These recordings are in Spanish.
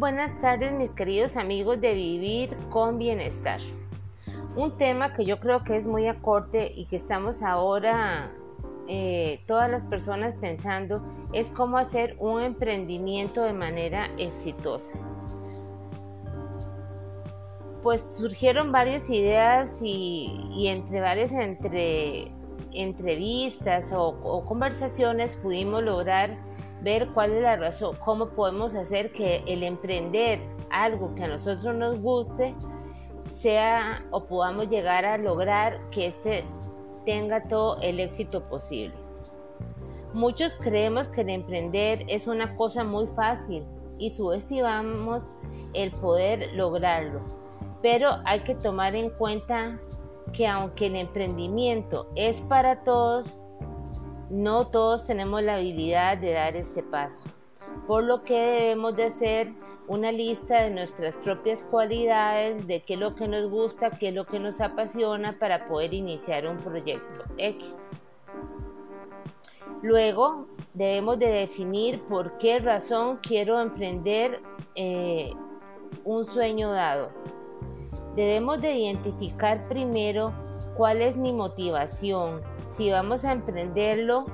buenas tardes mis queridos amigos de Vivir con Bienestar. Un tema que yo creo que es muy acorte y que estamos ahora eh, todas las personas pensando es cómo hacer un emprendimiento de manera exitosa. Pues surgieron varias ideas y, entre varias entre, entrevistas o conversaciones pudimos lograr ver cuál es la razón, cómo podemos hacer que el emprender algo que a nosotros nos guste sea o podamos llegar a lograr que este tenga todo el éxito posible. Muchos creemos que el emprender es una cosa muy fácil y subestimamos el poder lograrlo, pero hay que tomar en cuenta que aunque el emprendimiento es para todos, no todos tenemos la habilidad de dar este paso, por lo que debemos de hacer una lista de nuestras propias cualidades, de qué es lo que nos gusta, qué es lo que nos apasiona para poder iniciar un proyecto X. Luego debemos de definir por qué razón quiero emprender eh, un sueño dado. Debemos de identificar primero cuál es mi motivación, si vamos a emprenderlo,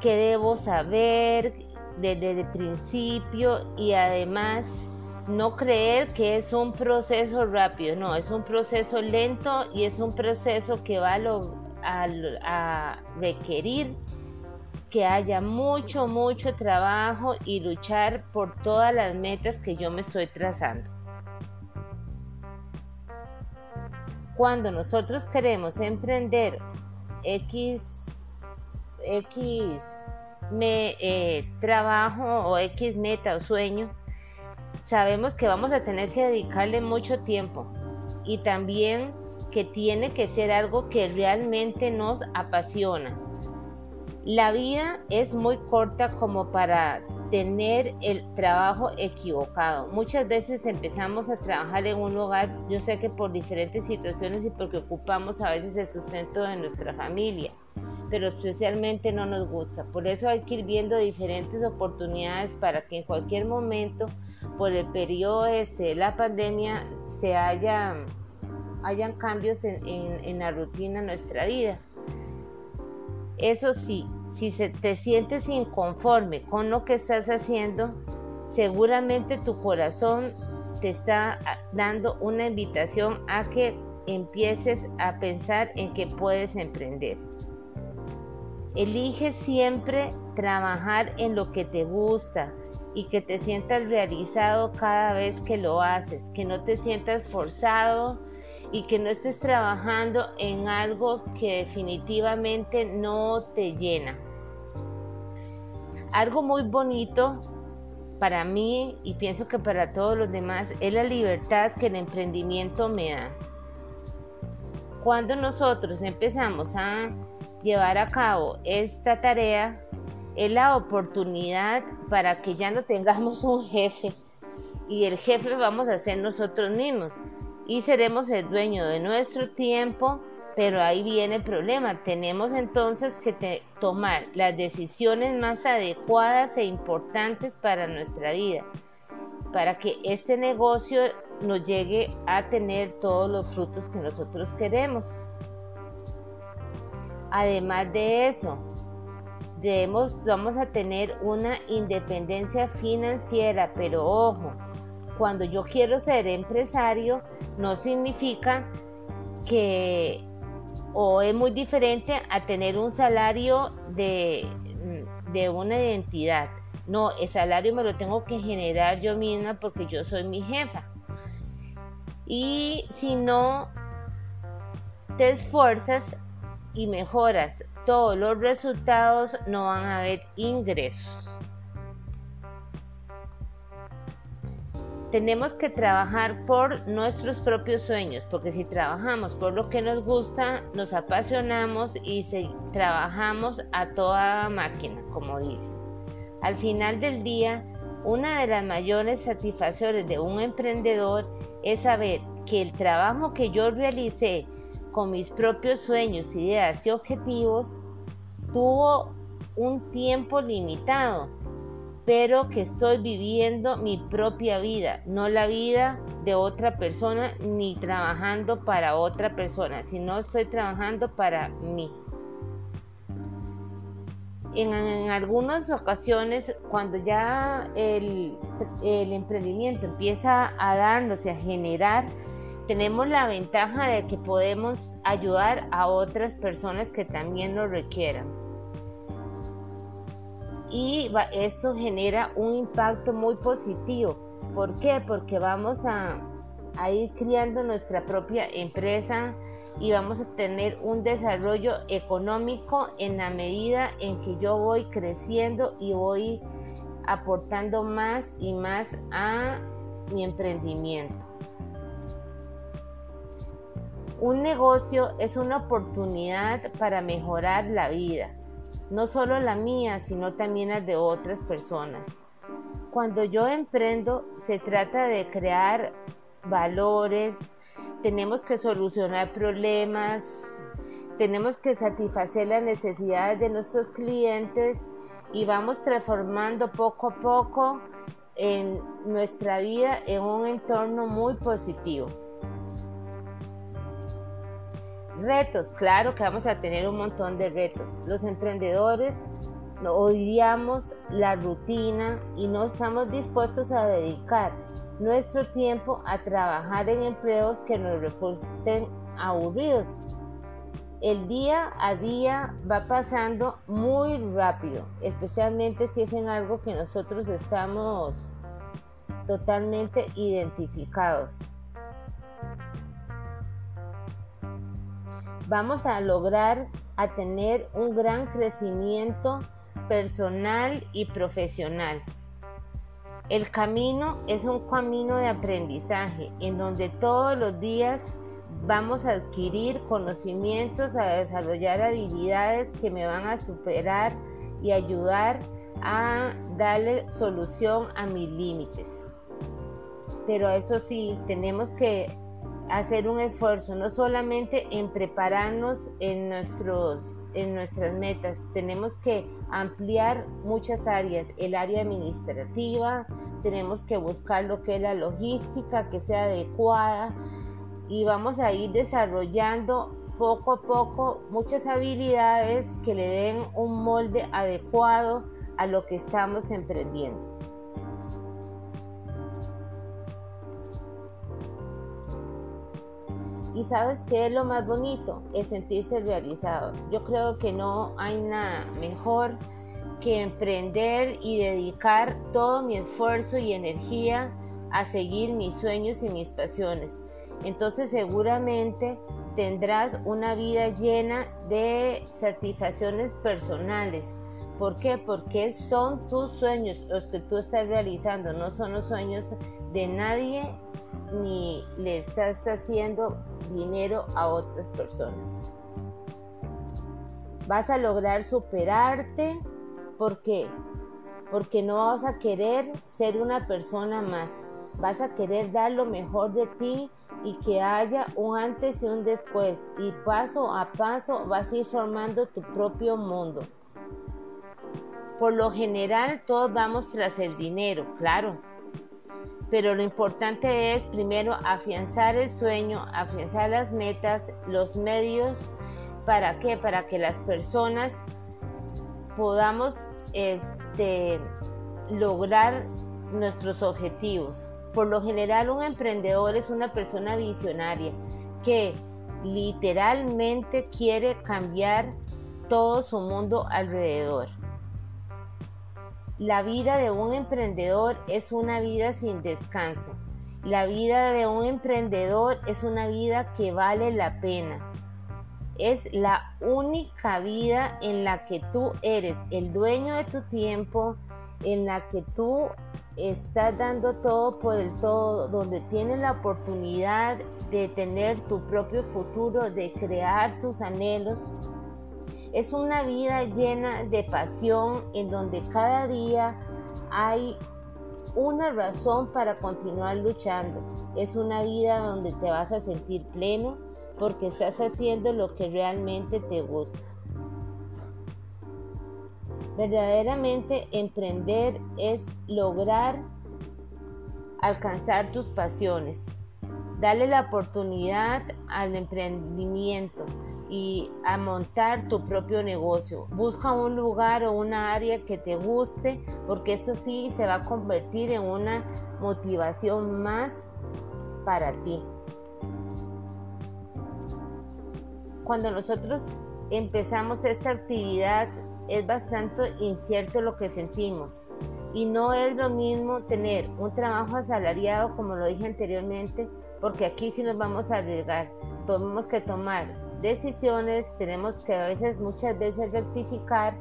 qué debo saber desde el principio y además no creer que es un proceso rápido, no, es un proceso lento y es un proceso que va a, requerir que haya mucho, mucho trabajo y luchar por todas las metas que yo me estoy trazando. Cuando nosotros queremos emprender X, X eh, trabajo o X meta o sueño, sabemos que vamos a tener que dedicarle mucho tiempo y también que tiene que ser algo que realmente nos apasiona. La vida es muy corta como para tener el trabajo equivocado. Muchas veces empezamos a trabajar en un lugar, yo sé que por diferentes situaciones y porque ocupamos a veces el sustento de nuestra familia, pero especialmente no nos gusta. Por eso hay que ir viendo diferentes oportunidades para que en cualquier momento, por el periodo este de la pandemia, se haya, hayan cambios en, en la rutina de nuestra vida. Eso sí, si te sientes inconforme con lo que estás haciendo, seguramente tu corazón te está dando una invitación a que empieces a pensar en que puedes emprender. Elige siempre trabajar en lo que te gusta y que te sientas realizado cada vez que lo haces, que no te sientas forzado y que no estés trabajando en algo que definitivamente no te llena. Algo muy bonito para mí y pienso que para todos los demás es la libertad que el emprendimiento me da. Cuando nosotros empezamos a llevar a cabo esta tarea, es la oportunidad para que ya no tengamos un jefe y el jefe vamos a ser nosotros mismos y seremos el dueño de nuestro tiempo, pero ahí viene el problema. Tenemos entonces que tomar las decisiones más adecuadas e importantes para nuestra vida, para que este negocio nos llegue a tener todos los frutos que nosotros queremos. Además de eso, debemos, vamos a tener una independencia financiera, pero ojo, cuando yo quiero ser empresario, no significa que o es muy diferente a tener un salario de, de una identidad. No, el salario me lo tengo que generar yo misma porque yo soy mi jefa. Y si no te esfuerzas y mejoras todos los resultados, no van a haber ingresos. Tenemos que trabajar por nuestros propios sueños, porque si trabajamos por lo que nos gusta, nos apasionamos y trabajamos a toda máquina, como dice. Al final del día, una de las mayores satisfacciones de un emprendedor es saber que el trabajo que yo realicé con mis propios sueños, ideas y objetivos tuvo un tiempo limitado pero que estoy viviendo mi propia vida, no la vida de otra persona ni trabajando para otra persona, sino estoy trabajando para mí. En, algunas ocasiones, cuando ya el, el emprendimiento empieza a darnos y a generar, tenemos la ventaja de que podemos ayudar a otras personas que también lo requieran y esto genera un impacto muy positivo. ¿Por qué? Porque vamos a, a ir creando nuestra propia empresa y vamos a tener un desarrollo económico en la medida en que yo voy creciendo y voy aportando más y más a mi emprendimiento. Un negocio es una oportunidad para mejorar la vida no solo la mía, sino también la de otras personas. Cuando yo emprendo, se trata de crear valores, tenemos que solucionar problemas, tenemos que satisfacer las necesidades de nuestros clientes y vamos transformando poco a poco en nuestra vida en un entorno muy positivo. Retos, claro que vamos a tener un montón de retos. Los emprendedores odiamos la rutina y no estamos dispuestos a dedicar nuestro tiempo a trabajar en empleos que nos resulten aburridos. El día a día va pasando muy rápido, especialmente si es en algo que nosotros estamos totalmente identificados. Vamos a lograr a tener un gran crecimiento personal y profesional. El camino es un camino de aprendizaje en donde todos los días vamos a adquirir conocimientos, a desarrollar habilidades que me van a superar y ayudar a darle solución a mis límites. Pero eso sí, tenemos que hacer un esfuerzo, no solamente en prepararnos en, nuestros, en nuestras metas, tenemos que ampliar muchas áreas, el área administrativa, tenemos que buscar lo que es la logística, que sea adecuada y vamos a ir desarrollando poco a poco muchas habilidades que le den un molde adecuado a lo que estamos emprendiendo. Sabes qué es lo más bonito, es sentirse realizado. Yo creo que no hay nada mejor que emprender y dedicar todo mi esfuerzo y energía a seguir mis sueños y mis pasiones. Entonces seguramente tendrás una vida llena de satisfacciones personales. ¿Por qué? Porque son tus sueños los que tú estás realizando, no son los sueños de nadie ni le estás haciendo dinero a otras personas. Vas a lograr superarte. ¿Por qué? Porque no vas a querer ser una persona más. Vas a querer dar lo mejor de ti y que haya un antes y un después. Y paso a paso vas a ir formando tu propio mundo. Por lo general todos vamos tras el dinero, claro, pero lo importante es primero afianzar el sueño, afianzar las metas, los medios, ¿para qué? Para que las personas podamos este, lograr nuestros objetivos. Por lo general un emprendedor es una persona visionaria que literalmente quiere cambiar todo su mundo alrededor. La vida de un emprendedor es una vida sin descanso. La vida de un emprendedor es una vida que vale la pena. Es la única vida en la que tú eres el dueño de tu tiempo, en la que tú estás dando todo por el todo, donde tienes la oportunidad de tener tu propio futuro, de crear tus anhelos, es una vida llena de pasión en donde cada día hay una razón para continuar luchando. Es una vida donde te vas a sentir pleno porque estás haciendo lo que realmente te gusta. Verdaderamente emprender es lograr alcanzar tus pasiones. Dale la oportunidad al emprendimiento y a montar tu propio negocio. Busca un lugar o una área que te guste porque esto sí se va a convertir en una motivación más para ti. Cuando nosotros empezamos esta actividad es bastante incierto lo que sentimos y no es lo mismo tener un trabajo asalariado como lo dije anteriormente porque aquí sí nos vamos a arriesgar tenemos que tomar decisiones tenemos que a veces muchas veces rectificar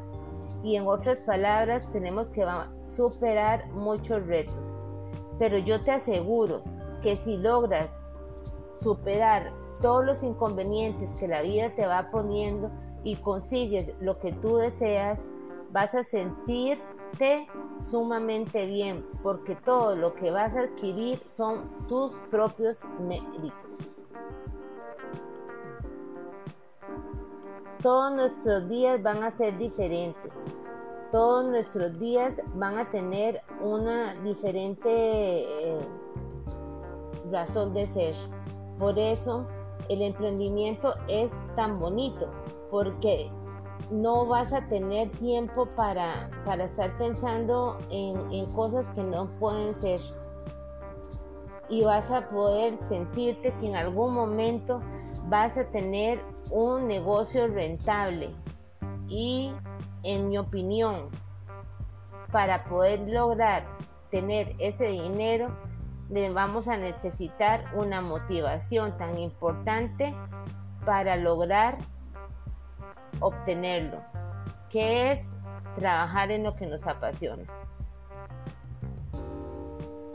y en otras palabras tenemos que superar muchos retos pero yo te aseguro que si logras superar todos los inconvenientes que la vida te va poniendo y consigues lo que tú deseas, vas a sentirte sumamente bien porque todo lo que vas a adquirir son tus propios méritos. Todos nuestros días van a ser diferentes. Todos nuestros días van a tener una diferente eh, razón de ser. Por eso el emprendimiento es tan bonito, porque no vas a tener tiempo para, estar pensando en, en cosas que no pueden ser. Y vas a poder sentirte que en algún momento vas a tener un negocio rentable. Y en mi opinión, para poder lograr tener ese dinero, vamos a necesitar una motivación tan importante para lograr obtenerlo, que es trabajar en lo que nos apasiona.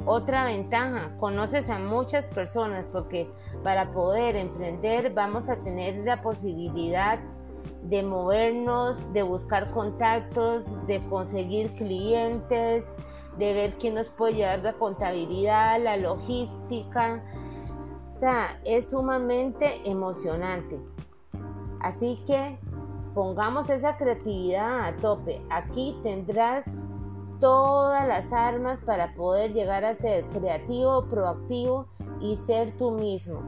Otra ventaja, conoces a muchas personas porque para poder emprender vamos a tener la posibilidad de movernos, de buscar contactos, de conseguir clientes, de ver quién nos puede llevar la contabilidad, la logística. O sea, es sumamente emocionante. Así que pongamos esa creatividad a tope. Aquí tendrás todas las armas para poder llegar a ser creativo, proactivo y ser tú mismo.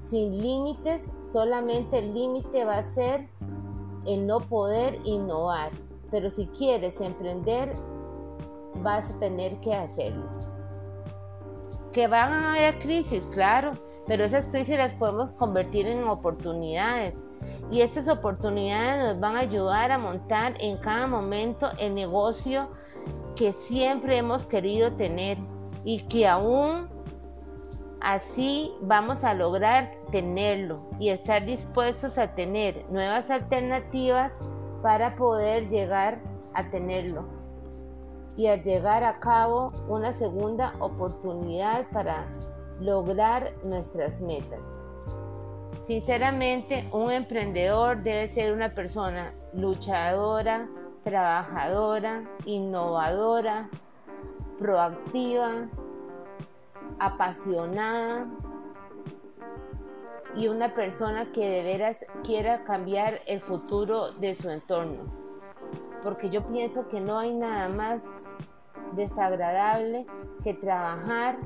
Sin límites, solamente el límite va a ser el no poder innovar. Pero si quieres emprender, vas a tener que hacerlo. Que van a haber crisis, claro, pero esas crisis las podemos convertir en oportunidades. Y estas oportunidades nos van a ayudar a montar en cada momento el negocio que siempre hemos querido tener y que aún así vamos a lograr tenerlo y estar dispuestos a tener nuevas alternativas para poder llegar a tenerlo y a llegar a cabo una segunda oportunidad para lograr nuestras metas. Sinceramente, un emprendedor debe ser una persona luchadora, trabajadora, innovadora, proactiva, apasionada y una persona que de veras quiera cambiar el futuro de su entorno porque yo pienso que no hay nada más desagradable que trabajar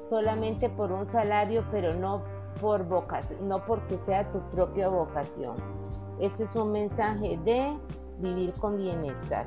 solamente por un salario, pero no por vocación, no porque sea tu propia vocación. Este es un mensaje de vivir con bienestar.